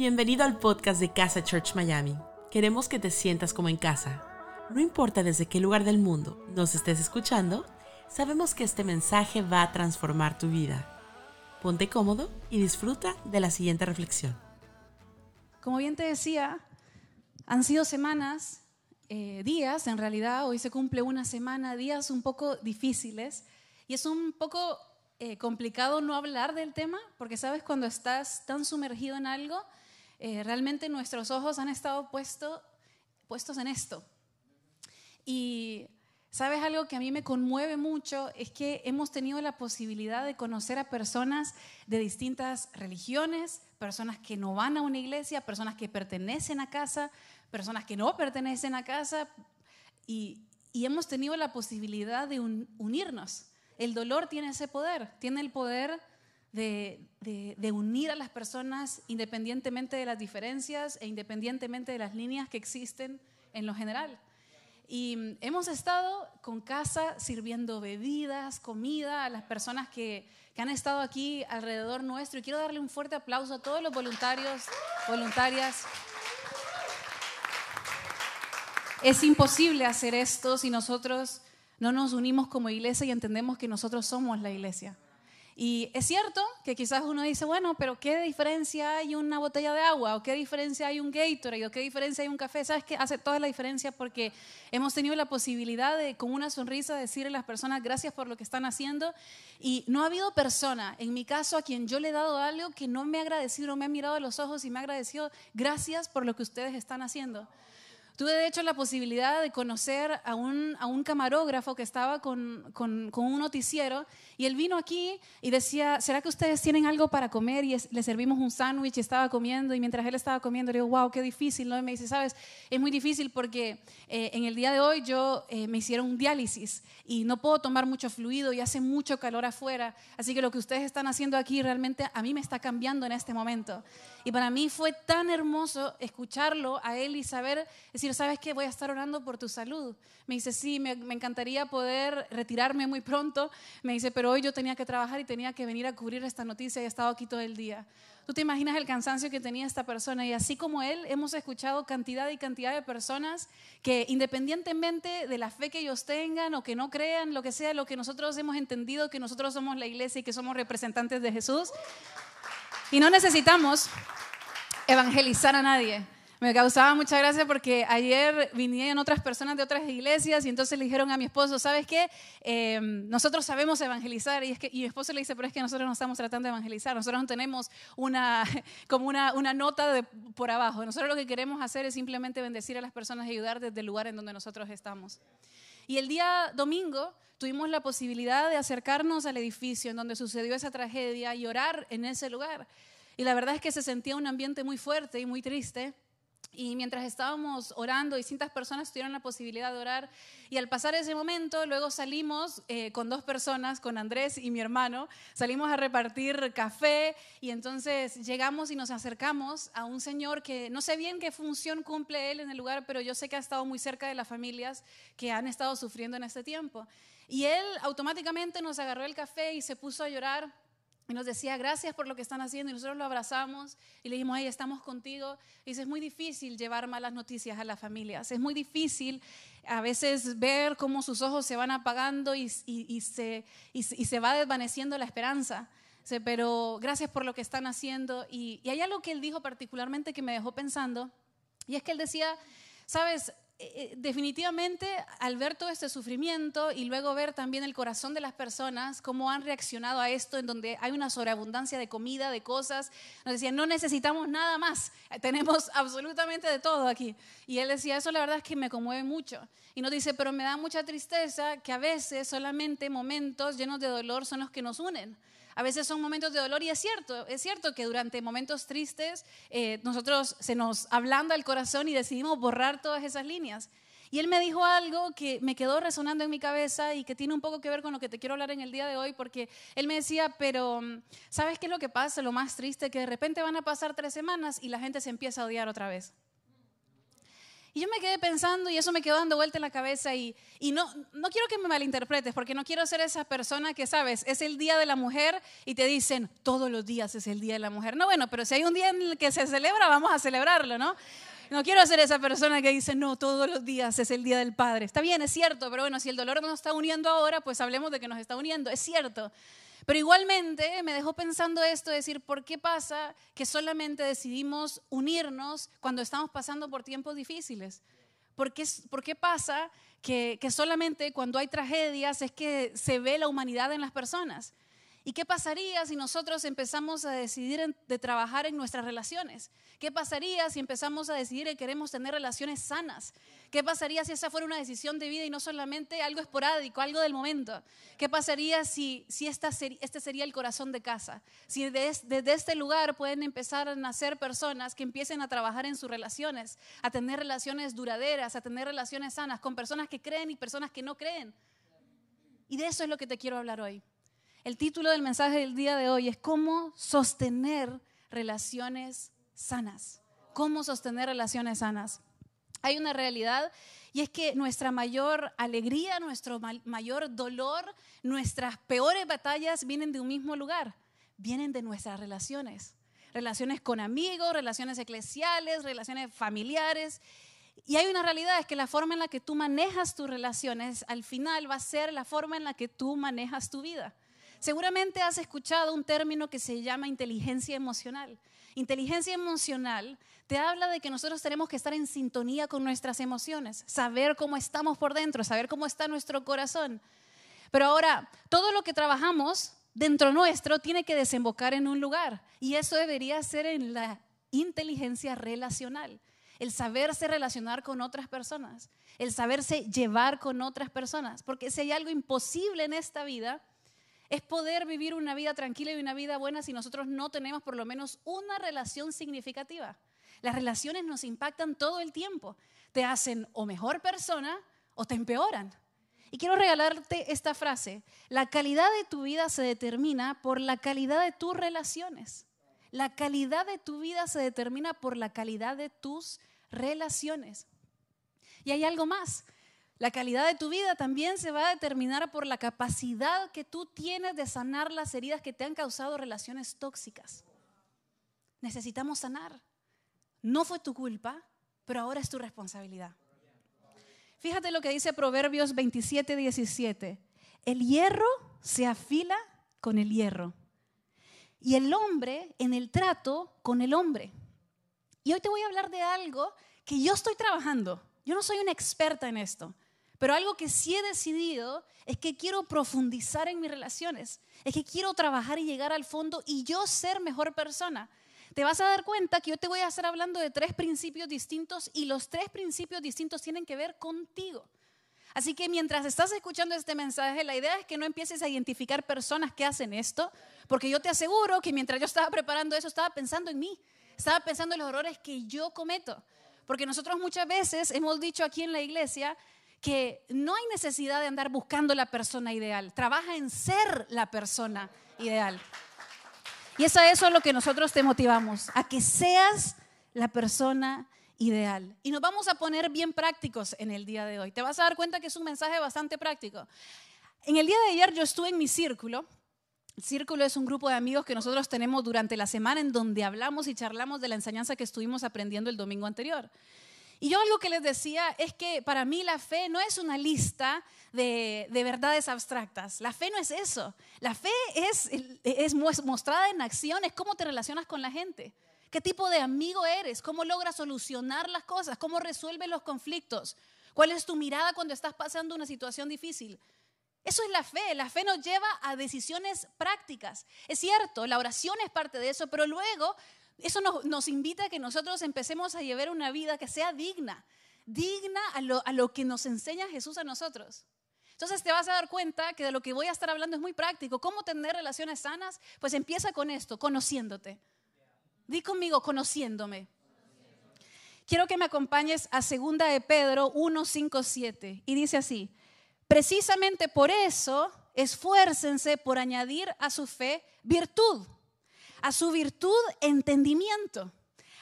Bienvenido al podcast de Casa Church Miami. Queremos que te sientas como en casa. No importa desde qué lugar del mundo nos estés escuchando, sabemos que este mensaje va a transformar tu vida. Ponte cómodo y disfruta de la siguiente reflexión. Como bien te decía, han sido semanas, eh, días en realidad, hoy se cumple una semana, días un poco difíciles y es un poco eh, complicado no hablar del tema porque sabes cuando estás tan sumergido en algo, eh, realmente nuestros ojos han estado puesto, puestos en esto. Y sabes algo que a mí me conmueve mucho es que hemos tenido la posibilidad de conocer a personas de distintas religiones, personas que no van a una iglesia, personas que pertenecen a casa, personas que no pertenecen a casa, y, hemos tenido la posibilidad de unirnos. El dolor tiene ese poder, tiene el poder de, unir a las personas independientemente de las diferencias e independientemente de las líneas que existen en lo general. Y hemos estado con casa sirviendo bebidas, comida a las personas que, que, han estado aquí alrededor nuestro. Y quiero darle un fuerte aplauso a todos los voluntarios, voluntarias. Es imposible hacer esto si nosotros no nos unimos como iglesia y entendemos que nosotros somos la iglesia. Y es cierto que quizás uno dice, bueno, pero ¿qué diferencia hay una botella de agua? ¿O qué diferencia hay un Gatorade? ¿O qué diferencia hay un café? ¿Sabes qué? Hace toda la diferencia porque hemos tenido la posibilidad de, con una sonrisa, decirle a las personas gracias por lo que están haciendo. Y no ha habido persona, en mi caso, a quien yo le he dado algo que no me ha agradecido, no me ha mirado a los ojos y me ha agradecido gracias por lo que ustedes están haciendo. Tuve de hecho la posibilidad de conocer a un, a un camarógrafo que estaba con, con, con, un noticiero y él vino aquí y decía, ¿será que ustedes tienen algo para comer? Y le servimos un sándwich y estaba comiendo y mientras él estaba comiendo le digo, wow, qué difícil, ¿no? Y me dice, sabes, es muy difícil porque eh, en el día de hoy yo eh, me hicieron un diálisis y no puedo tomar mucho fluido y hace mucho calor afuera, así que lo que ustedes están haciendo aquí realmente a mí me está cambiando en este momento. Y para mí fue tan hermoso escucharlo a él y saber, decir, ¿sabes qué? Voy a estar orando por tu salud. Me dice, sí, me, encantaría poder retirarme muy pronto. Me dice, pero hoy yo tenía que trabajar y tenía que venir a cubrir esta noticia y he estado aquí todo el día. Tú te imaginas el cansancio que tenía esta persona y así como él, hemos escuchado cantidad y cantidad de personas que independientemente de la fe que ellos tengan o que no crean, lo que sea, lo que nosotros hemos entendido, que nosotros somos la iglesia y que somos representantes de Jesús. Y no necesitamos evangelizar a nadie me causaba mucha gracia porque ayer vinieron otras personas de otras iglesias y entonces le dijeron a mi esposo, ¿sabes qué? Em, nosotros sabemos evangelizar y, es que, y mi esposo le dice, pero es que nosotros no estamos tratando de evangelizar, nosotros no tenemos una, como una, una nota por abajo, nosotros lo que queremos hacer es simplemente bendecir a las personas y ayudar desde el lugar en donde nosotros estamos. Y el día domingo tuvimos la posibilidad de acercarnos al edificio en donde sucedió esa tragedia y orar en ese lugar. Y la verdad es que se sentía un ambiente muy fuerte y muy triste. Y mientras estábamos orando, distintas personas tuvieron la posibilidad de orar. Y al pasar ese momento, luego salimos eh, con dos personas, con Andrés y mi hermano, salimos a repartir café y entonces llegamos y nos acercamos a un señor que no sé bien qué función cumple él en el lugar, pero yo sé que ha estado muy cerca de las familias que han estado sufriendo en este tiempo. Y él automáticamente nos agarró el café y se puso a llorar y nos decía, gracias por lo que están haciendo. Y nosotros lo abrazamos y le dijimos, hey, estamos contigo. Y dice, es muy difícil llevar malas noticias a las familias. Es muy difícil a veces ver cómo sus ojos se van apagando y, y, se, y, se va desvaneciendo la esperanza. Dice, pero gracias por lo que están haciendo. Y, y hay algo que él dijo particularmente que me dejó pensando. Y es que él decía, sabes, eh, eh, definitivamente al ver todo este sufrimiento y luego ver también el corazón de las personas, cómo han reaccionado a esto, en donde hay una sobreabundancia de comida, de cosas, nos decían, no necesitamos nada más, tenemos absolutamente de todo aquí. Y él decía, eso la verdad es que me conmueve mucho. Y nos dice, pero me da mucha tristeza que a veces solamente momentos llenos de dolor son los que nos unen. A veces son momentos de dolor y es cierto, es cierto que durante momentos tristes eh, nosotros se nos ablanda el corazón y decidimos borrar todas esas líneas. Y él me dijo algo que me quedó resonando en mi cabeza y que tiene un poco que ver con lo que te quiero hablar en el día de hoy, porque él me decía, pero mm, ¿sabes qué es lo que pasa? Lo más triste, que de repente van a pasar tres semanas y la gente se empieza a odiar otra vez. Y yo me quedé pensando y eso me quedó dando vuelta en la cabeza y, y no, no quiero que me malinterpretes porque no quiero ser esa persona que, sabes, es el Día de la Mujer y te dicen, todos los días es el Día de la Mujer. No, bueno, pero si hay un día en el que se celebra, vamos a celebrarlo, ¿no? No quiero ser esa persona que dice, no, todos los días es el Día del Padre. Está bien, es cierto, pero bueno, si el dolor nos está uniendo ahora, pues hablemos de que nos está uniendo. Es cierto. Pero igualmente me dejó pensando esto, decir, ¿por qué pasa que solamente decidimos unirnos cuando estamos pasando por tiempos difíciles? ¿Por qué, por qué pasa que, que solamente cuando hay tragedias es que se ve la humanidad en las personas? ¿Y qué pasaría si nosotros empezamos a decidir de trabajar en nuestras relaciones? ¿Qué pasaría si empezamos a decidir que queremos tener relaciones sanas? ¿Qué pasaría si esa fuera una decisión de vida y no solamente algo esporádico, algo del momento? ¿Qué pasaría si, si esta este sería el corazón de casa? Si desde este lugar pueden empezar a nacer personas que empiecen a trabajar en sus relaciones, a tener relaciones duraderas, a tener relaciones sanas con personas que creen y personas que no creen. Y de eso es lo que te quiero hablar hoy. El título del mensaje del día de hoy es cómo sostener relaciones sanas. Cómo sostener relaciones sanas. Hay una realidad y es que nuestra mayor alegría, nuestro mayor dolor, nuestras peores batallas vienen de un mismo lugar, vienen de nuestras relaciones. Relaciones con amigos, relaciones eclesiales, relaciones familiares. Y hay una realidad, es que la forma en la que tú manejas tus relaciones al final va a ser la forma en la que tú manejas tu vida. Seguramente has escuchado un término que se llama inteligencia emocional. Inteligencia emocional te habla de que nosotros tenemos que estar en sintonía con nuestras emociones, saber cómo estamos por dentro, saber cómo está nuestro corazón. Pero ahora, todo lo que trabajamos dentro nuestro tiene que desembocar en un lugar y eso debería ser en la inteligencia relacional, el saberse relacionar con otras personas, el saberse llevar con otras personas, porque si hay algo imposible en esta vida, es poder vivir una vida tranquila y una vida buena si nosotros no tenemos por lo menos una relación significativa. Las relaciones nos impactan todo el tiempo. Te hacen o mejor persona o te empeoran. Y quiero regalarte esta frase. La calidad de tu vida se determina por la calidad de tus relaciones. La calidad de tu vida se determina por la calidad de tus relaciones. Y hay algo más. La calidad de tu vida también se va a determinar por la capacidad que tú tienes de sanar las heridas que te han causado relaciones tóxicas. Necesitamos sanar. No fue tu culpa, pero ahora es tu responsabilidad. Fíjate lo que dice Proverbios 27, 17. El hierro se afila con el hierro y el hombre en el trato con el hombre. Y hoy te voy a hablar de algo que yo estoy trabajando. Yo no soy una experta en esto, pero algo que sí he decidido es que quiero profundizar en mis relaciones, es que quiero trabajar y llegar al fondo y yo ser mejor persona. Te vas a dar cuenta que yo te voy a estar hablando de tres principios distintos y los tres principios distintos tienen que ver contigo. Así que mientras estás escuchando este mensaje, la idea es que no empieces a identificar personas que hacen esto, porque yo te aseguro que mientras yo estaba preparando eso, estaba pensando en mí, estaba pensando en los errores que yo cometo. Porque nosotros muchas veces hemos dicho aquí en la iglesia que no hay necesidad de andar buscando la persona ideal, trabaja en ser la persona ideal. Y es a eso a lo que nosotros te motivamos, a que seas la persona ideal. Y nos vamos a poner bien prácticos en el día de hoy. Te vas a dar cuenta que es un mensaje bastante práctico. En el día de ayer yo estuve en mi círculo. Círculo es un grupo de amigos que nosotros tenemos durante la semana en donde hablamos y charlamos de la enseñanza que estuvimos aprendiendo el domingo anterior. Y yo algo que les decía es que para mí la fe no es una lista de, verdades abstractas. La fe no es eso. La fe es, es mostrada en acciones, cómo te relacionas con la gente. ¿Qué tipo de amigo eres? ¿Cómo logras solucionar las cosas? ¿Cómo resuelves los conflictos? ¿Cuál es tu mirada cuando estás pasando una situación difícil? Eso es la fe. La fe nos lleva a decisiones prácticas. Es cierto, la oración es parte de eso, pero luego eso nos, invita a que nosotros empecemos a llevar una vida que sea digna, digna a lo, a lo que nos enseña Jesús a nosotros. Entonces te vas a dar cuenta que de lo que voy a estar hablando es muy práctico. ¿Cómo tener relaciones sanas? Pues empieza con esto, conociéndote. Di conmigo, conociéndome. Quiero que me acompañes a segunda de Pedro 1, 5, 7. Y dice así, precisamente por eso esfuércense por añadir a su fe virtud a su virtud entendimiento,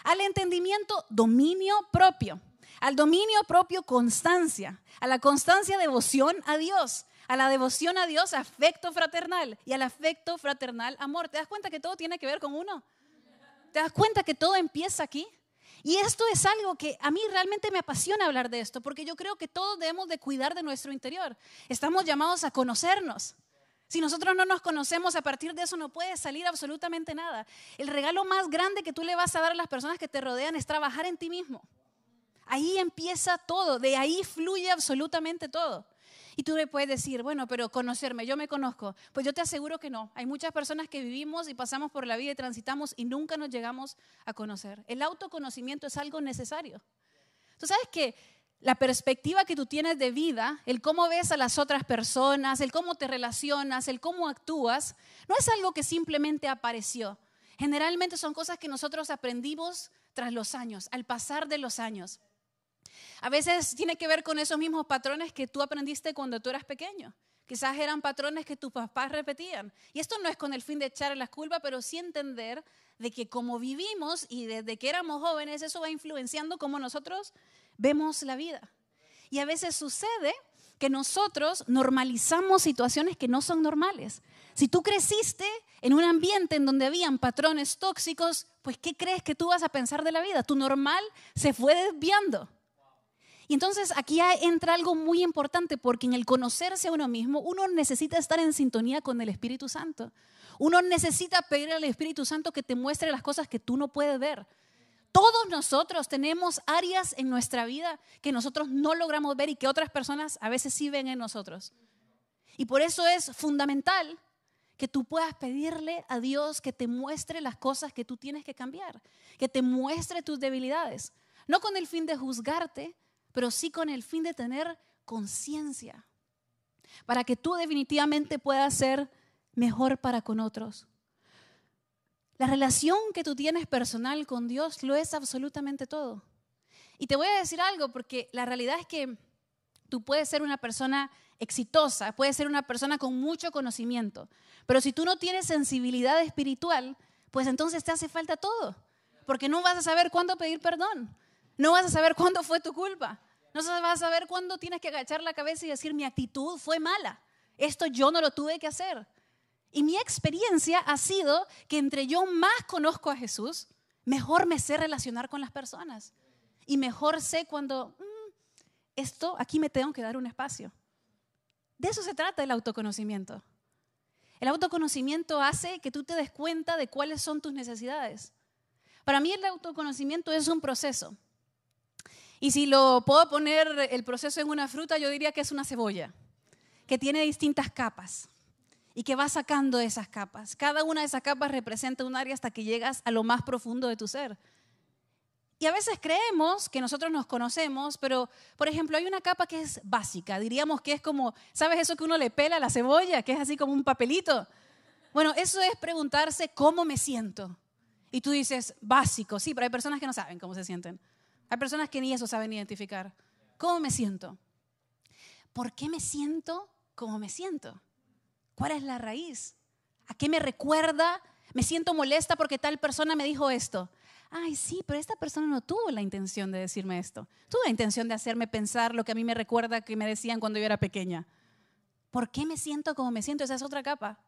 al entendimiento dominio propio, Al dominio propio, constancia. A la constancia, devoción a Dios. A la devoción a Dios, afecto fraternal. Y al afecto fraternal, amor. ¿Te das cuenta que todo tiene que ver con uno? ¿Te das cuenta que todo empieza aquí? Y esto es algo que a mí realmente me apasiona hablar de esto, porque yo creo que todos debemos de cuidar de nuestro interior. Estamos llamados a conocernos. Si nosotros no nos conocemos, a partir de eso no puede salir absolutamente nada. El regalo más grande que tú le vas a dar a las personas que te rodean es trabajar en ti mismo. Ahí empieza todo, de ahí fluye absolutamente todo. Y tú le puedes decir, bueno, pero conocerme, yo me conozco. Pues yo te aseguro que no. Hay muchas personas que vivimos y pasamos por la vida y transitamos y nunca nos llegamos a conocer. El autoconocimiento es algo necesario. Tú sabes que la perspectiva que tú tienes de vida, el cómo ves a las otras personas, el cómo te relacionas, el cómo actúas, no es algo que simplemente apareció. Generalmente son cosas que nosotros aprendimos tras los años, al pasar de los años. A veces tiene que ver con esos mismos patrones que tú aprendiste cuando tú eras pequeño. Quizás eran patrones que tus papás repetían. Y esto no es con el fin de echar la culpa, pero sí entender de que como vivimos y desde que éramos jóvenes, eso va influenciando cómo nosotros vemos la vida. Y a veces sucede que nosotros normalizamos situaciones que no son normales. Si tú creciste en un ambiente en donde habían patrones tóxicos, pues ¿qué crees que tú vas a pensar de la vida? Tu normal se fue desviando. Y entonces aquí entra algo muy importante porque en el conocerse a uno mismo, uno necesita estar en sintonía con el Espíritu Santo. Uno necesita pedir al Espíritu Santo que te muestre las cosas que tú no puedes ver. Todos nosotros tenemos áreas en nuestra vida que nosotros no logramos ver y que otras personas a veces sí ven en nosotros. Y por eso es fundamental que tú puedas pedirle a Dios que te muestre las cosas que tú tienes que cambiar, que te muestre tus debilidades, no con el fin de juzgarte, pero sí con el fin de tener conciencia, para que tú definitivamente puedas ser mejor para con otros. La relación que tú tienes personal con Dios lo es absolutamente todo. Y te voy a decir algo, porque la realidad es que tú puedes ser una persona exitosa, puedes ser una persona con mucho conocimiento, pero si tú no tienes sensibilidad espiritual, pues entonces te hace falta todo, porque no vas a saber cuándo pedir perdón, no vas a saber cuándo fue tu culpa. No vas a saber cuándo tienes que agachar la cabeza y decir, mi actitud fue mala. Esto yo no lo tuve que hacer. Y mi experiencia ha sido que entre yo más conozco a Jesús, mejor me sé relacionar con las personas. Y mejor sé cuando, mm, esto, aquí me tengo que dar un espacio. De eso se trata el autoconocimiento. El autoconocimiento hace que tú te des cuenta de cuáles son tus necesidades. Para mí el autoconocimiento es un proceso. Y si lo puedo poner el proceso en una fruta, yo diría que es una cebolla, que tiene distintas capas y que va sacando esas capas. Cada una de esas capas representa un área hasta que llegas a lo más profundo de tu ser. Y a veces creemos que nosotros nos conocemos, pero por ejemplo hay una capa que es básica, diríamos que es como, ¿sabes eso que uno le pela a la cebolla, que es así como un papelito? Bueno, eso es preguntarse cómo me siento. Y tú dices, básico, sí, pero hay personas que no saben cómo se sienten. Hay personas que ni eso saben identificar. ¿Cómo me siento? ¿Por qué me siento como me siento? ¿Cuál es la raíz? ¿A qué me recuerda? Me siento molesta porque tal persona me dijo esto. Ay, sí, pero esta persona no tuvo la intención de decirme esto. Tuvo la intención de hacerme pensar lo que a mí me recuerda que me decían cuando yo era pequeña. ¿Por qué me siento como me siento? Esa es otra capa.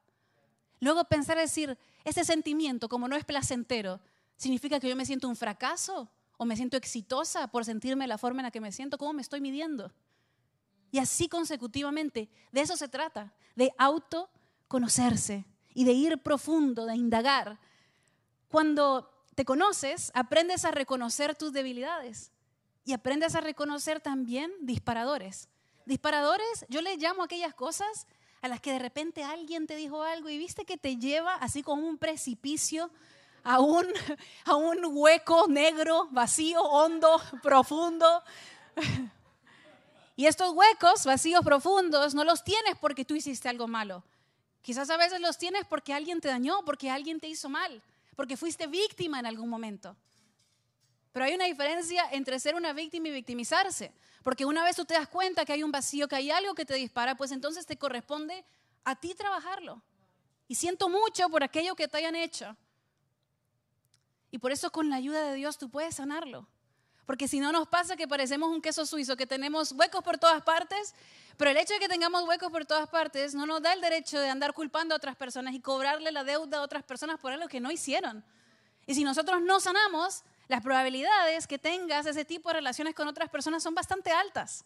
Luego pensar decir, ese sentimiento, como no es placentero, ¿significa que yo me siento un fracaso? O me siento exitosa por sentirme la forma en la que me siento, cómo me estoy midiendo. Y así consecutivamente, de eso se trata, de autoconocerse y de ir profundo, de indagar. Cuando te conoces, aprendes a reconocer tus debilidades y aprendes a reconocer también disparadores. Disparadores, yo les llamo aquellas cosas a las que de repente alguien te dijo algo y viste que te lleva así como un precipicio a un, a un hueco negro, vacío, hondo, profundo. Y estos huecos vacíos, profundos, no los tienes porque tú hiciste algo malo. Quizás a veces los tienes porque alguien te dañó, porque alguien te hizo mal, porque fuiste víctima en algún momento. Pero hay una diferencia entre ser una víctima y victimizarse. Porque una vez tú te das cuenta que hay un vacío, que hay algo que te dispara, pues entonces te corresponde a ti trabajarlo. Y siento mucho por aquello que te hayan hecho. Y por eso con la ayuda de Dios tú puedes sanarlo. Porque si no nos pasa que parecemos un queso suizo, que tenemos huecos por todas partes, pero el hecho de que tengamos huecos por todas partes no nos da el derecho de andar culpando a otras personas y cobrarle la deuda a otras personas por algo que no hicieron. Y si nosotros no sanamos, las probabilidades que tengas ese tipo de relaciones con otras personas son bastante altas.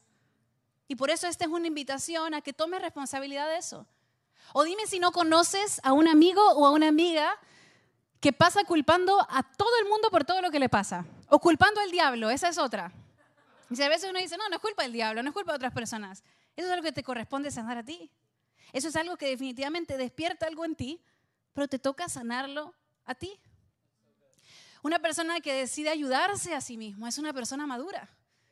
Y por eso esta es una invitación a que tomes responsabilidad de eso. O dime si no conoces a un amigo o a una amiga que pasa culpando a todo el mundo por todo lo que le pasa. O culpando al diablo, esa es otra. Y a veces uno dice, no, no es culpa del diablo, no es culpa de otras personas. Eso es algo que te corresponde sanar a ti. Eso es algo que definitivamente despierta algo en ti, pero te toca sanarlo a ti. Una persona que decide ayudarse a sí mismo es una persona madura.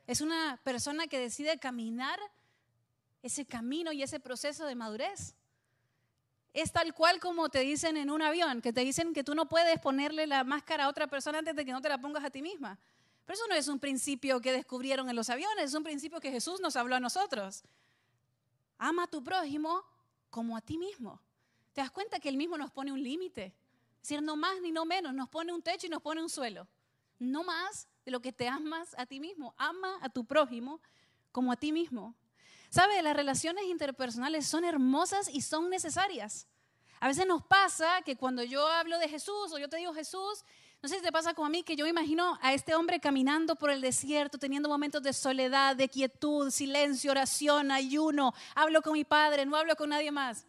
Es una persona que decide caminar ese camino y ese proceso de madurez. Es tal cual como te dicen en un avión, que te dicen que tú no puedes ponerle la máscara a otra persona antes de que no te la pongas a ti misma. Pero eso no es un principio que descubrieron en los aviones, es un principio que Jesús nos habló a nosotros. Ama a tu prójimo como a ti mismo. ¿Te das cuenta que Él mismo nos pone un límite? Es decir, no más ni no menos, nos pone un techo y nos pone un suelo. No más de lo que te amas a ti mismo. Ama a tu prójimo como a ti mismo. ¿Sabe? Las relaciones interpersonales son hermosas y son necesarias. A veces nos pasa que cuando yo hablo de Jesús o yo te digo Jesús, no sé si te pasa como a mí, que yo imagino a este hombre caminando por el desierto, teniendo momentos de soledad, de quietud, silencio, oración, ayuno. Hablo con mi padre, no hablo con nadie más.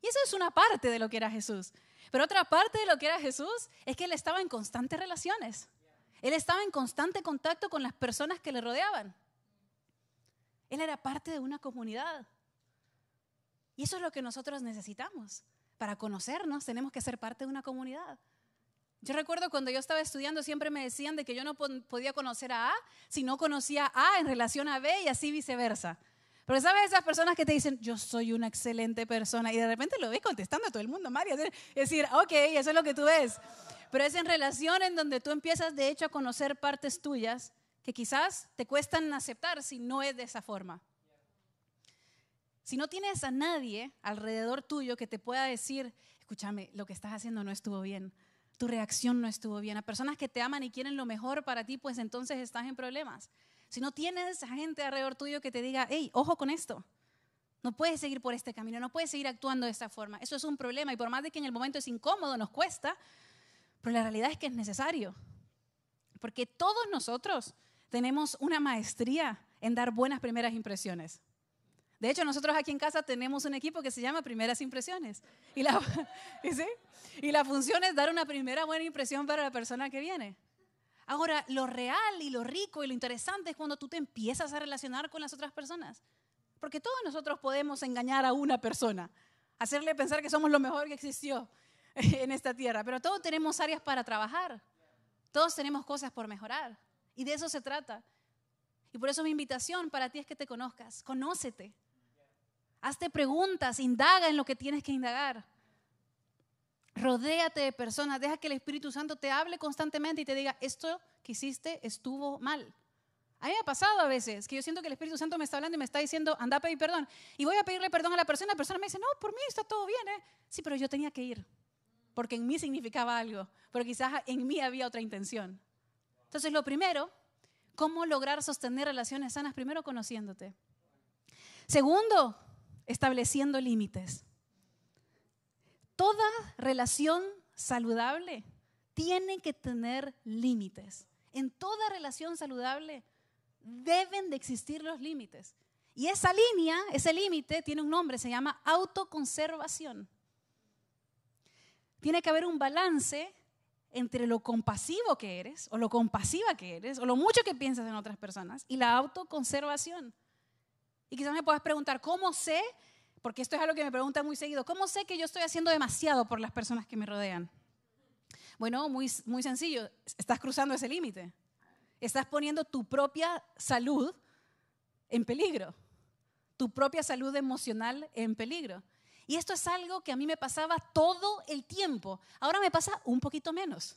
Y eso es una parte de lo que era Jesús. Pero otra parte de lo que era Jesús es que él estaba en constantes relaciones. Él estaba en constante contacto con las personas que le rodeaban. Él era parte de una comunidad. Y eso es lo que nosotros necesitamos. Para conocernos tenemos que ser parte de una comunidad. Yo recuerdo cuando yo estaba estudiando siempre me decían de que yo no podía conocer a A si no conocía a A en relación a B y así viceversa. Pero sabes esas personas que te dicen, yo soy una excelente persona y de repente lo ves contestando a todo el mundo, María. Es decir, ok, eso es lo que tú ves. Pero es en relación en donde tú empiezas de hecho a conocer partes tuyas que quizás te cuestan aceptar si no es de esa forma. Si no tienes a nadie alrededor tuyo que te pueda decir, escúchame, lo que estás haciendo no estuvo bien, tu reacción no estuvo bien, a personas que te aman y quieren lo mejor para ti, pues entonces estás en problemas. Si no tienes a gente alrededor tuyo que te diga, hey, ojo con esto, no puedes seguir por este camino, no puedes seguir actuando de esta forma, eso es un problema y por más de que en el momento es incómodo, nos cuesta, pero la realidad es que es necesario. Porque todos nosotros tenemos una maestría en dar buenas primeras impresiones. De hecho, nosotros aquí en casa tenemos un equipo que se llama Primeras Impresiones. Y la, y la función es dar una primera buena impresión para la persona que viene. Ahora, lo real y lo rico y lo interesante es cuando tú te empiezas a relacionar con las otras personas. Porque todos nosotros podemos engañar a una persona, hacerle pensar que somos lo mejor que existió en esta tierra, pero todos tenemos áreas para trabajar, todos tenemos cosas por mejorar y de eso se trata. Y por eso mi invitación para ti es que te conozcas, conócete, hazte preguntas, indaga en lo que tienes que indagar. Rodéate de personas, deja que el Espíritu Santo te hable constantemente y te diga, esto que hiciste estuvo mal. A mí me ha pasado a veces que yo siento que el Espíritu Santo me está hablando y me está diciendo, anda a pedir perdón. Y voy a pedirle perdón a la persona, la persona me dice, no, por mí está todo bien, ¿eh? Sí, pero yo tenía que ir porque en mí significaba algo, pero quizás en mí había otra intención. Entonces, lo primero, ¿cómo lograr sostener relaciones sanas? Primero, conociéndote. Segundo, estableciendo límites. Toda relación saludable tiene que tener límites. En toda relación saludable deben de existir los límites. Y esa línea, ese límite, tiene un nombre, se llama autoconservación tiene que haber un balance entre lo compasivo que eres o lo compasiva que eres o lo mucho que piensas en otras personas y la autoconservación. Y quizás me puedas preguntar, ¿cómo sé? Porque esto es algo que me preguntan muy seguido, ¿cómo sé que yo estoy haciendo demasiado por las personas que me rodean? Bueno, muy, muy sencillo, estás cruzando ese límite. Estás poniendo tu propia salud en peligro, tu propia salud emocional en peligro. Y esto es algo que a mí me pasaba todo el tiempo. Ahora me pasa un poquito menos.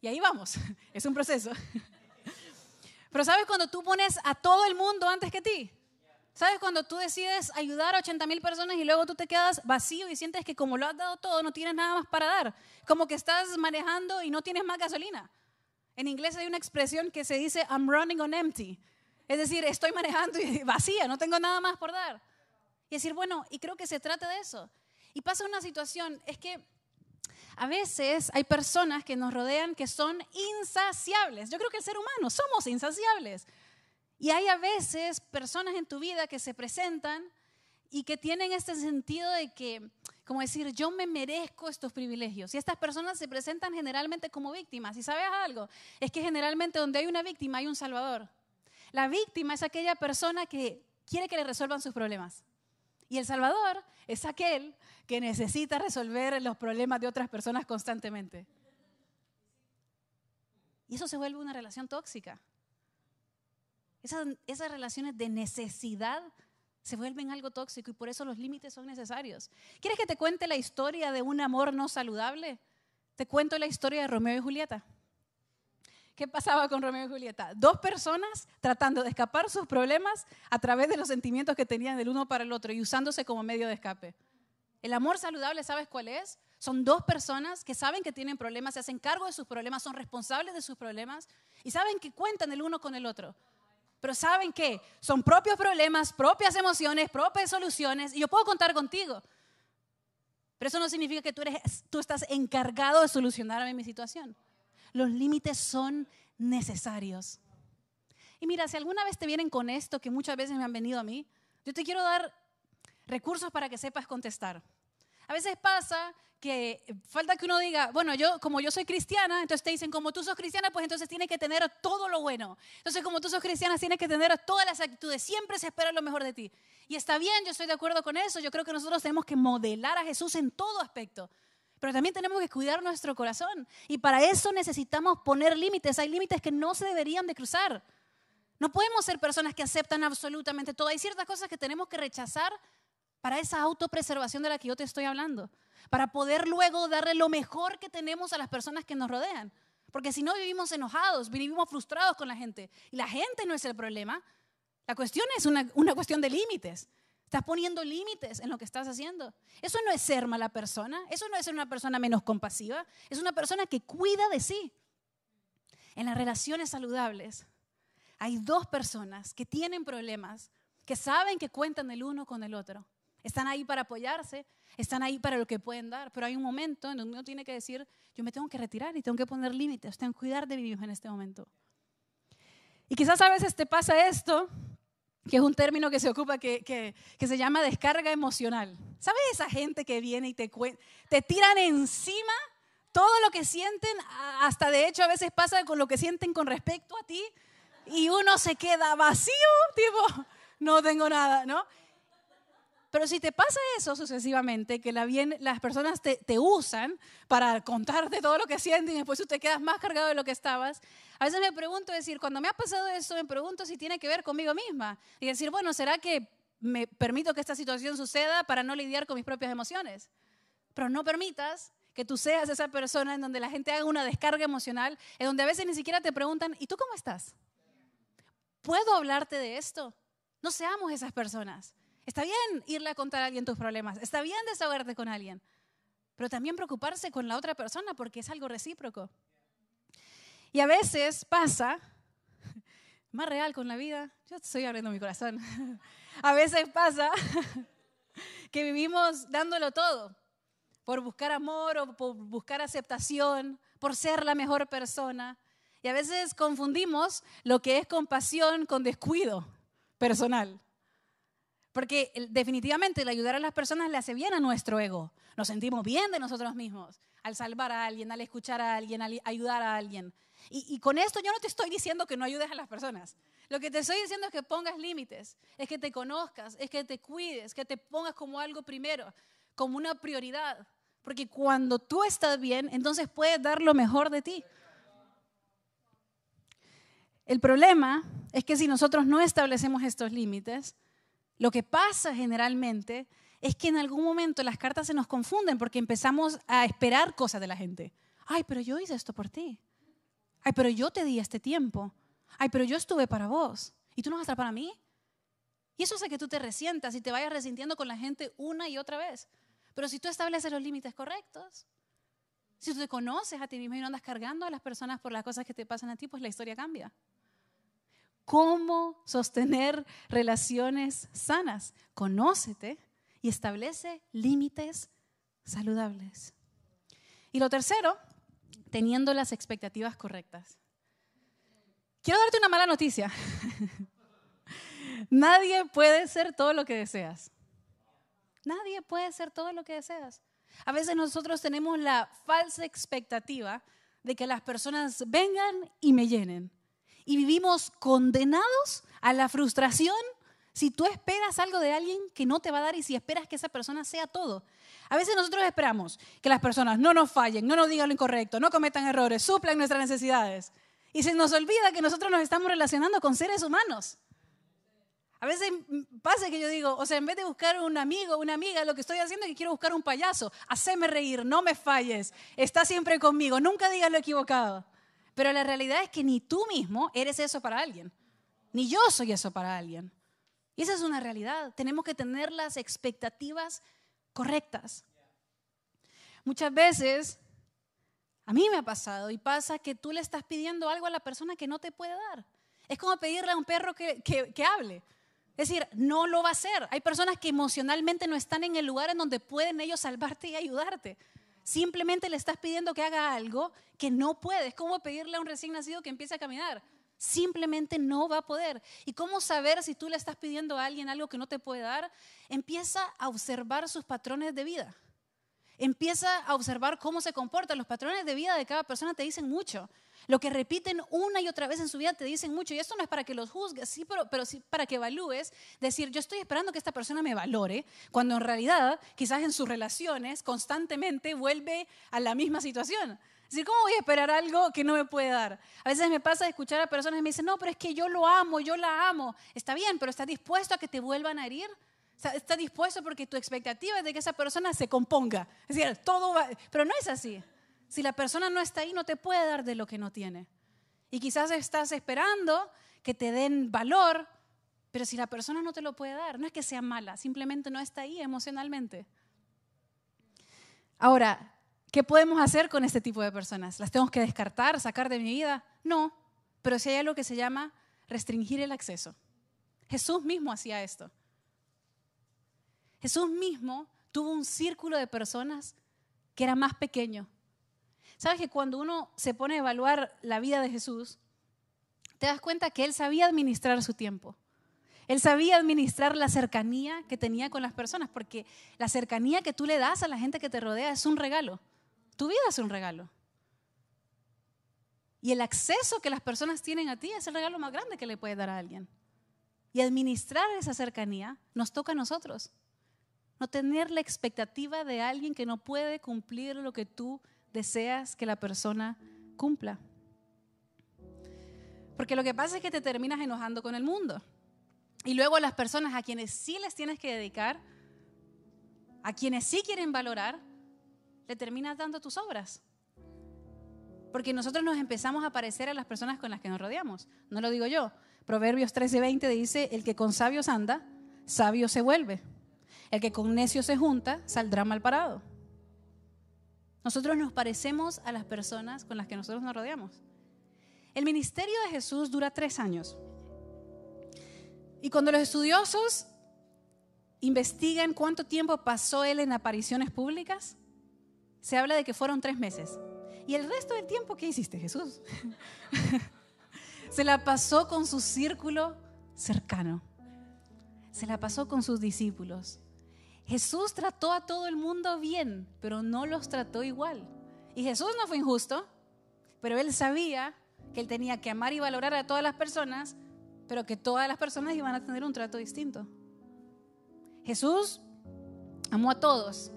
Y ahí vamos, es un proceso. Pero ¿sabes cuando tú pones a todo el mundo antes que ti? ¿Sabes cuando tú decides ayudar a 80 mil personas y luego tú te quedas vacío y sientes que como lo has dado todo no tienes nada más para dar? Como que estás manejando y no tienes más gasolina. En inglés hay una expresión que se dice I'm running on empty. Es decir, estoy manejando y vacía, no tengo nada más por dar. Y decir, bueno, y creo que se trata de eso. Y pasa una situación, es que a veces hay personas que nos rodean que son insaciables. Yo creo que el ser humano somos insaciables. Y hay a veces personas en tu vida que se presentan y que tienen este sentido de que, como decir, yo me merezco estos privilegios. Y estas personas se presentan generalmente como víctimas. Y sabes algo, es que generalmente donde hay una víctima hay un salvador. La víctima es aquella persona que quiere que le resuelvan sus problemas. Y el salvador es aquel que necesita resolver los problemas de otras personas constantemente. Y eso se vuelve una relación tóxica. Esas, relaciones de necesidad se vuelven algo tóxico y por eso los límites son necesarios. ¿Quieres que te cuente la historia de un amor no saludable? Te cuento la historia de Romeo y Julieta. ¿Qué pasaba con Romeo y Julieta? Dos personas tratando de escapar sus problemas a través de los sentimientos que tenían del uno para el otro y usándose como medio de escape. El amor saludable, ¿sabes cuál es? Son dos personas que saben que tienen problemas, se hacen cargo de sus problemas, son responsables de sus problemas y saben que cuentan el uno con el otro. Pero saben que son propios problemas, propias emociones, propias soluciones y yo puedo contar contigo. Pero eso no significa que tú, eres, tú estás encargado de solucionarme mi situación. Los límites son necesarios. Y mira, si alguna vez te vienen con esto, que muchas veces me han venido a mí, yo te quiero dar recursos para que sepas contestar. A veces pasa que falta que uno diga, bueno, yo como yo soy cristiana, entonces te dicen, como tú sos cristiana, pues entonces tienes que tener todo lo bueno. Entonces, como tú sos cristiana, tienes que tener todas las actitudes, siempre se espera lo mejor de ti. Y está bien, yo estoy de acuerdo con eso, yo creo que nosotros tenemos que modelar a Jesús en todo aspecto. Pero también tenemos que cuidar nuestro corazón. Y para eso necesitamos poner límites. Hay límites que no se deberían de cruzar. No podemos ser personas que aceptan absolutamente todo. Hay ciertas cosas que tenemos que rechazar para esa autopreservación de la que yo te estoy hablando, para poder luego darle lo mejor que tenemos a las personas que nos rodean. Porque si no vivimos enojados, vivimos frustrados con la gente. Y la gente no es el problema. La cuestión es una, una cuestión de límites. Estás poniendo límites en lo que estás haciendo. Eso no es ser mala persona. Eso no es ser una persona menos compasiva. Es una persona que cuida de sí. En las relaciones saludables hay dos personas que tienen problemas, que saben que cuentan el uno con el otro. Están ahí para apoyarse, están ahí para lo que pueden dar, pero hay un momento en donde uno tiene que decir, yo me tengo que retirar y tengo que poner límites, tengo que cuidar de mí mismo en este momento. Y quizás a veces te pasa esto, que es un término que se ocupa, que, que, que se llama descarga emocional. ¿Sabes esa gente que viene y te, te tiran encima todo lo que sienten, hasta de hecho a veces pasa con lo que sienten con respecto a ti, y uno se queda vacío, tipo, no tengo nada, ¿no? Pero si te pasa eso sucesivamente, que las personas te, te, usan para contarte todo lo que sienten y después tú te quedas más cargado de lo que estabas, a veces me pregunto, decir, cuando me ha pasado eso, me pregunto si tiene que ver conmigo misma. Y decir, bueno, ¿será que me permito que esta situación suceda para no lidiar con mis propias emociones? Pero no permitas que tú seas esa persona en donde la gente haga una descarga emocional, en donde a veces ni siquiera te preguntan, ¿y tú cómo estás? ¿Puedo hablarte de esto? No seamos esas personas. Está bien irle a contar a alguien tus problemas, está bien desahogarte con alguien, pero también preocuparse con la otra persona porque es algo recíproco. Y a veces pasa, más real con la vida, yo estoy abriendo mi corazón, a veces pasa que vivimos dándolo todo por buscar amor o por buscar aceptación, por ser la mejor persona. Y a veces confundimos lo que es compasión con descuido personal. Porque definitivamente el ayudar a las personas le hace bien a nuestro ego. Nos sentimos bien de nosotros mismos al salvar a alguien, al escuchar a alguien, al ayudar a alguien. Y, con esto yo no te estoy diciendo que no ayudes a las personas. Lo que te estoy diciendo es que pongas límites, es que te conozcas, es que te cuides, que te pongas como algo primero, como una prioridad. Porque cuando tú estás bien, entonces puedes dar lo mejor de ti. El problema es que si nosotros no establecemos estos límites, lo que pasa generalmente es que en algún momento las cartas se nos confunden porque empezamos a esperar cosas de la gente. Ay, pero yo hice esto por ti. Ay, pero yo te di este tiempo. Ay, pero yo estuve para vos. ¿Y tú no vas a estar para mí? Y eso hace que tú te resientas y te vayas resintiendo con la gente una y otra vez. Pero si tú estableces los límites correctos, Si tú te conoces a ti mismo y no andas cargando a las personas por las cosas que te pasan a ti, pues la historia cambia. ¿Cómo sostener relaciones sanas? Conócete y establece límites saludables. Y lo tercero, teniendo las expectativas correctas. Quiero darte una mala noticia. Nadie puede ser todo lo que deseas. Nadie puede ser todo lo que deseas. A veces nosotros tenemos la falsa expectativa de que las personas vengan y me llenen. Y vivimos condenados a la frustración si tú esperas algo de alguien que no te va a dar y si esperas que esa persona sea todo. A veces nosotros esperamos que las personas no nos fallen, no nos digan lo incorrecto, no cometan errores, suplan nuestras necesidades. Y se nos olvida que nosotros nos estamos relacionando con seres humanos. A veces pasa que yo digo, o sea, en vez de buscar un amigo, una amiga, lo que estoy haciendo es que quiero buscar un payaso. Haceme reír, no me falles, está siempre conmigo, nunca digas lo equivocado. Pero la realidad es que ni tú mismo eres eso para alguien, ni yo soy eso para alguien. Y esa es una realidad. Tenemos que tener las expectativas correctas. Muchas veces, a mí me ha pasado y pasa que tú le estás pidiendo algo a la persona que no te puede dar. Es como pedirle a un perro que, que hable. Es decir, no lo va a hacer. Hay personas que emocionalmente no están en el lugar en donde pueden ellos salvarte y ayudarte. Simplemente le estás pidiendo que haga algo que no puede. Es como pedirle a un recién nacido que empiece a caminar. Simplemente no va a poder. ¿Y cómo saber si tú le estás pidiendo a alguien algo que no te puede dar? Empieza a observar sus patrones de vida. Empieza a observar cómo se comporta. Los patrones de vida de cada persona te dicen mucho. Lo que repiten una y otra vez en su vida te dicen mucho. Y esto no es para que los juzgues, sí, pero, pero sí para que evalúes. Decir, yo estoy esperando que esta persona me valore, cuando en realidad, quizás en sus relaciones, constantemente vuelve a la misma situación. Es decir, ¿cómo voy a esperar algo que no me puede dar? A veces me pasa de escuchar a personas que me dicen, no, pero es que yo lo amo, yo la amo. Está bien, pero ¿estás dispuesto a que te vuelvan a herir? ¿Estás dispuesto porque tu expectativa es de que esa persona se componga? Es decir, todo va... Pero no es así. Si la persona no está ahí, no te puede dar de lo que no tiene. Y quizás estás esperando que te den valor, pero si la persona no te lo puede dar, no es que sea mala, simplemente no está ahí emocionalmente. Ahora, ¿qué podemos hacer con este tipo de personas? ¿Las tengo que descartar, sacar de mi vida? No, pero si hay algo que se llama restringir el acceso. Jesús mismo hacía esto. Jesús mismo tuvo un círculo de personas que era más pequeño, Sabes que cuando uno se pone a evaluar la vida de Jesús, te das cuenta que él sabía administrar su tiempo. Él sabía administrar la cercanía que tenía con las personas, porque la cercanía que tú le das a la gente que te rodea es un regalo. Tu vida es un regalo. Y el acceso que las personas tienen a ti es el regalo más grande que le puedes dar a alguien. Y administrar esa cercanía nos toca a nosotros. No tener la expectativa de alguien que no puede cumplir lo que tú deseas que la persona cumpla. Porque lo que pasa es que te terminas enojando con el mundo. Y luego las personas a quienes sí les tienes que dedicar, a quienes sí quieren valorar, le terminas dando tus obras. Porque nosotros nos empezamos a parecer a las personas con las que nos rodeamos. No lo digo yo. Proverbios 13:20 dice, el que con sabios anda, sabio se vuelve. El que con necios se junta, saldrá mal parado. Nosotros nos parecemos a las personas con las que nosotros nos rodeamos. El ministerio de Jesús dura tres años. Y cuando los estudiosos investigan cuánto tiempo pasó él en apariciones públicas, se habla de que fueron tres meses. ¿Y el resto del tiempo qué hiciste, Jesús? se la pasó con su círculo cercano. Se la pasó con sus discípulos. Jesús trató a todo el mundo bien, pero no los trató igual. Y Jesús no fue injusto, pero él sabía que él tenía que amar y valorar a todas las personas, pero que todas las personas iban a tener un trato distinto. Jesús amó a todos,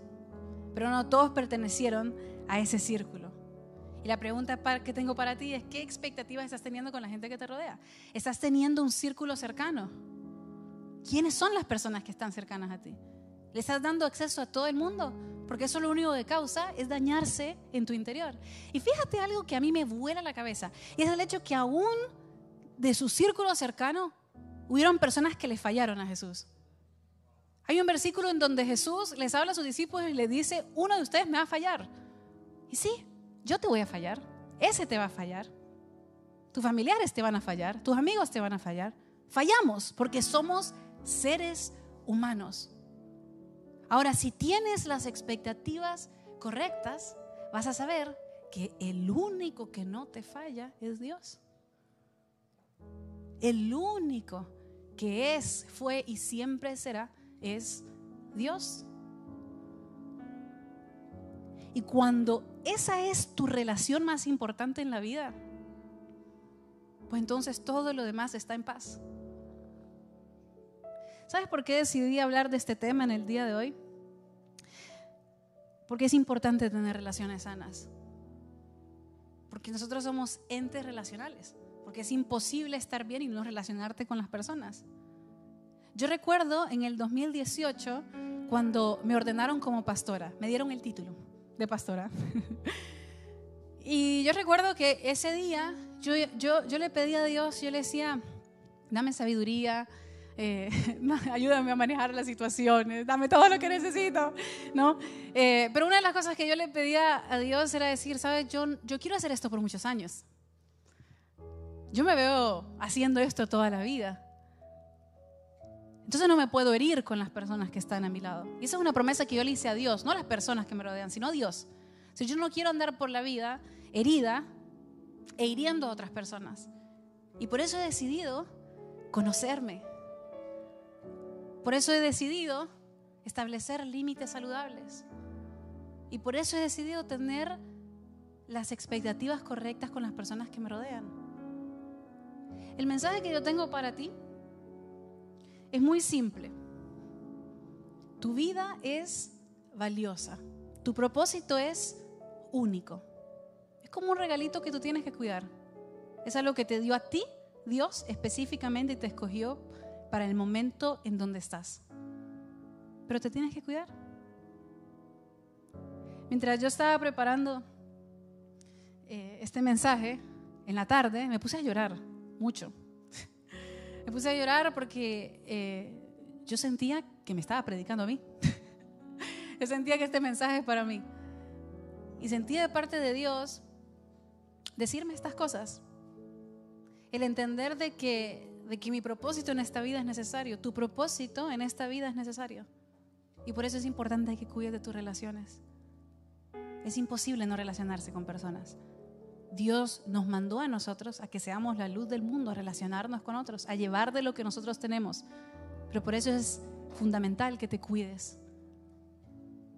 pero no todos pertenecieron a ese círculo. Y la pregunta que tengo para ti es, ¿qué expectativas estás teniendo con la gente que te rodea? ¿Estás teniendo un círculo cercano? ¿Quiénes son las personas que están cercanas a ti? Le estás dando acceso a todo el mundo, porque eso lo único que causa es dañarse en tu interior. Y fíjate algo que a mí me vuela la cabeza, y es el hecho que aún de su círculo cercano hubieron personas que le fallaron a Jesús. Hay un versículo en donde Jesús les habla a sus discípulos y les dice, uno de ustedes me va a fallar. Y sí, Yo te voy a fallar, ese te va a fallar, tus familiares te van a fallar, tus amigos te van a fallar. Fallamos porque somos seres humanos. Ahora, si tienes las expectativas correctas, vas a saber que el único que no te falla es Dios. El único que es, fue y siempre será es Dios. Y cuando esa es tu relación más importante en la vida, pues entonces todo lo demás está en paz. ¿Sabes por qué decidí hablar de este tema en el día de hoy? Porque es importante tener relaciones sanas. Porque nosotros somos entes relacionales. Porque es imposible estar bien y no relacionarte con las personas. Yo recuerdo en el 2018 cuando me ordenaron como pastora, me dieron el título de pastora. y yo recuerdo que ese día yo, yo, yo le pedí a Dios, yo le decía, dame sabiduría, eh, ayúdame a manejar las situaciones, dame todo lo que necesito, ¿no? Eh, pero una de las cosas que yo le pedía a Dios era decir, sabes, yo, yo quiero hacer esto por muchos años. Yo me veo haciendo esto toda la vida. Entonces no me puedo herir con las personas que están a mi lado. Y esa es una promesa que yo le hice a Dios, no a las personas que me rodean, sino a Dios. Si yo no quiero andar por la vida herida e hiriendo a otras personas. Y por eso he decidido conocerme. Por eso he decidido establecer límites saludables. Y por eso he decidido tener las expectativas correctas con las personas que me rodean. El mensaje que yo tengo para ti es muy simple. Tu vida es valiosa. Tu propósito es único. Es como un regalito que tú tienes que cuidar. Es algo que te dio a ti Dios específicamente y te escogió para el momento en donde estás. Pero te tienes que cuidar. Mientras yo estaba preparando eh, este mensaje en la tarde, me puse a llorar mucho. Me puse a llorar porque eh, yo sentía que me estaba predicando a mí. yo sentía que este mensaje es para mí. Y sentía de parte de Dios decirme estas cosas. El entender de que, de que mi propósito en esta vida es necesario. Tu propósito en esta vida es necesario. Y por eso es importante que cuides de tus relaciones. Es imposible no relacionarse con personas. Dios nos mandó a nosotros a que seamos la luz del mundo, a relacionarnos con otros, a llevar de lo que nosotros tenemos. Pero por eso es fundamental que te cuides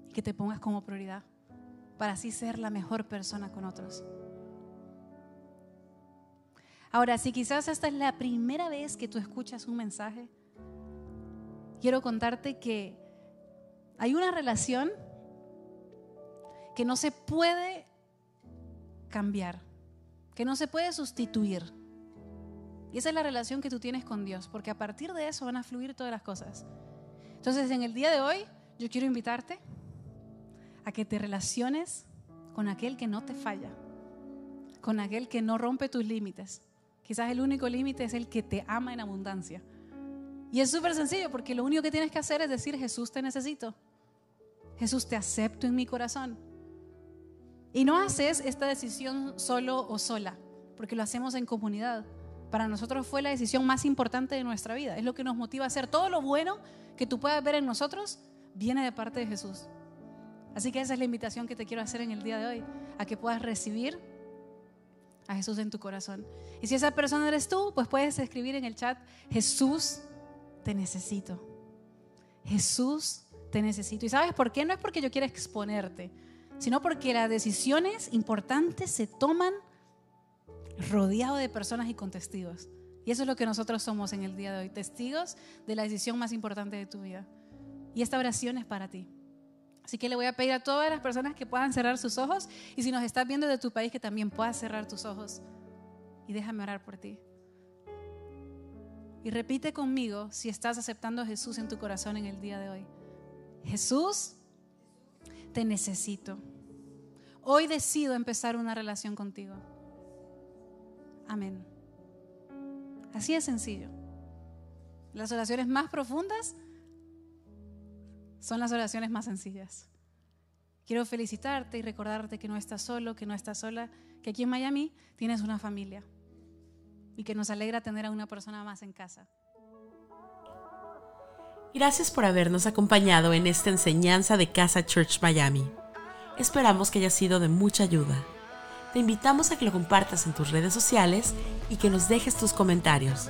y que te pongas como prioridad para así ser la mejor persona con otros. Ahora, si quizás esta es la primera vez que tú escuchas un mensaje, quiero contarte que hay una relación que no se puede cambiar, que no se puede sustituir. Y esa es la relación que tú tienes con Dios, porque a partir de eso van a fluir todas las cosas. Entonces, en el día de hoy, yo quiero invitarte a que te relaciones con aquel que no te falla, con aquel que no rompe tus límites. Quizás el único límite es el que te ama en abundancia. Y es súper sencillo, porque lo único que tienes que hacer es decir, Jesús te necesito. Jesús te acepto en mi corazón. Y no haces esta decisión solo o sola, porque lo hacemos en comunidad. Para nosotros fue la decisión más importante de nuestra vida. Es lo que nos motiva a hacer. Todo lo bueno que tú puedas ver en nosotros viene de parte de Jesús. Así que esa es la invitación que te quiero hacer en el día de hoy, a que puedas recibir a Jesús en tu corazón. Y si esa persona eres tú, pues puedes escribir en el chat, Jesús, te necesito. Jesús, te necesito. ¿Y sabes por qué? No es porque yo quiera exponerte sino porque las decisiones importantes se toman rodeado de personas y con testigos. Y eso es lo que nosotros somos en el día de hoy, testigos de la decisión más importante de tu vida. Y esta oración es para ti. Así que le voy a pedir a todas las personas que puedan cerrar sus ojos y si nos estás viendo de tu país que también puedas cerrar tus ojos. Y déjame orar por ti. Y repite conmigo si estás aceptando a Jesús en tu corazón en el día de hoy. Jesús, te necesito. Hoy decido empezar una relación contigo. Amén. Así es sencillo. Las oraciones más profundas son las oraciones más sencillas. quiero felicitarte y recordarte que no estás solo, que no estás sola, que aquí en Miami tienes una familia y que nos alegra tener a una persona más en casa. Gracias por habernos acompañado en esta enseñanza de Casa Church Miami. Esperamos que haya sido de mucha ayuda. Te invitamos a que lo compartas en tus redes sociales y que nos dejes tus comentarios.